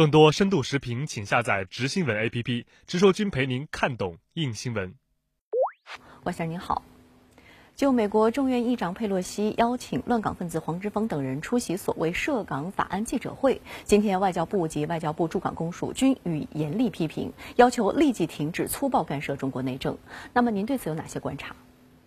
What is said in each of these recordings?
更多深度视频，请下载直新闻 APP，直说君陪您看懂硬新闻。万先生您好。就美国众院议长佩洛西邀请乱港分子黄之锋等人出席所谓涉港法案记者会，今天外交部及外交部驻港公署均予以严厉批评，要求立即停止粗暴干涉中国内政。那么您对此有哪些观察？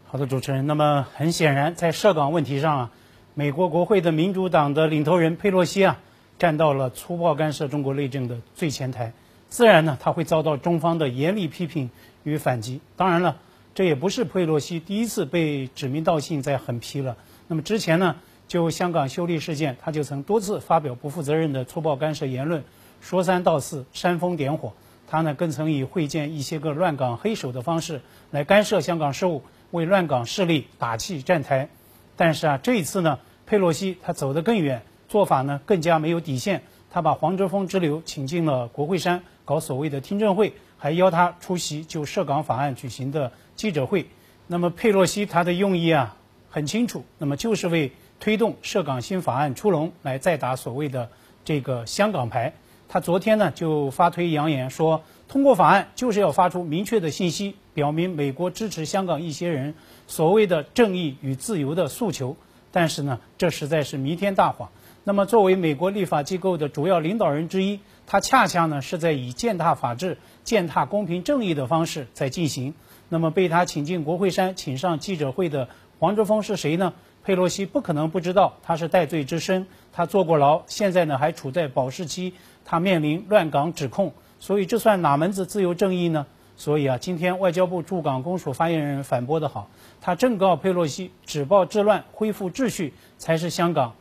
好的，主持人。那么很显然，在涉港问题上啊，美国国会的民主党的领头人佩洛西啊，站到了粗暴干涉中国内政的最前台，自然呢，他会遭到中方的严厉批评与反击。当然了。这也不是佩洛西第一次被指名道姓在狠批了。那么之前呢，就香港修例事件，他就曾多次发表不负责任的粗暴干涉言论，说三道四，煽风点火。他呢，更曾以会见一些个乱港黑手的方式来干涉香港事务，为乱港势力打气站台。但是啊，这一次呢，佩洛西他走得更远，做法呢更加没有底线。他把黄之锋之流请进了国会山，搞所谓的听证会，还邀他出席就涉港法案举行的。记者会，那么佩洛西他的用意啊很清楚，那么就是为推动涉港新法案出笼来再打所谓的这个香港牌。他昨天呢就发推扬言说，通过法案就是要发出明确的信息，表明美国支持香港一些人所谓的正义与自由的诉求。但是呢，这实在是弥天大谎。那么作为美国立法机构的主要领导人之一，他恰恰呢是在以践踏法治、践踏公平正义的方式在进行。那么被他请进国会山、请上记者会的黄之锋是谁呢？佩洛西不可能不知道，他是戴罪之身，他坐过牢，现在呢还处在保释期，他面临乱港指控，所以这算哪门子自由正义呢？所以啊，今天外交部驻港公署发言人反驳得好，他正告佩洛西，止暴制乱、恢复秩序才是香港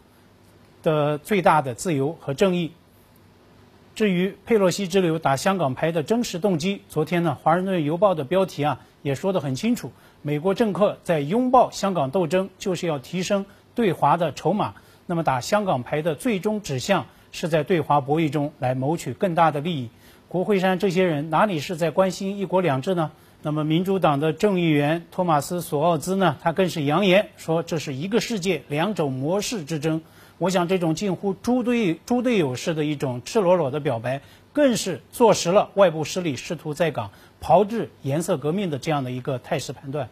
的最大的自由和正义。至于佩洛西之流打香港牌的真实动机，昨天呢，《华盛顿邮报》的标题啊也说得很清楚：美国政客在拥抱香港斗争，就是要提升对华的筹码。那么打香港牌的最终指向是在对华博弈中来谋取更大的利益。国会山这些人哪里是在关心一国两制呢？那么民主党的众议员托马斯·索奥兹呢，他更是扬言说这是一个世界两种模式之争。我想，这种近乎猪队猪队友式的一种赤裸裸的表白，更是坐实了外部势力试图在港炮制颜色革命的这样的一个态势判断。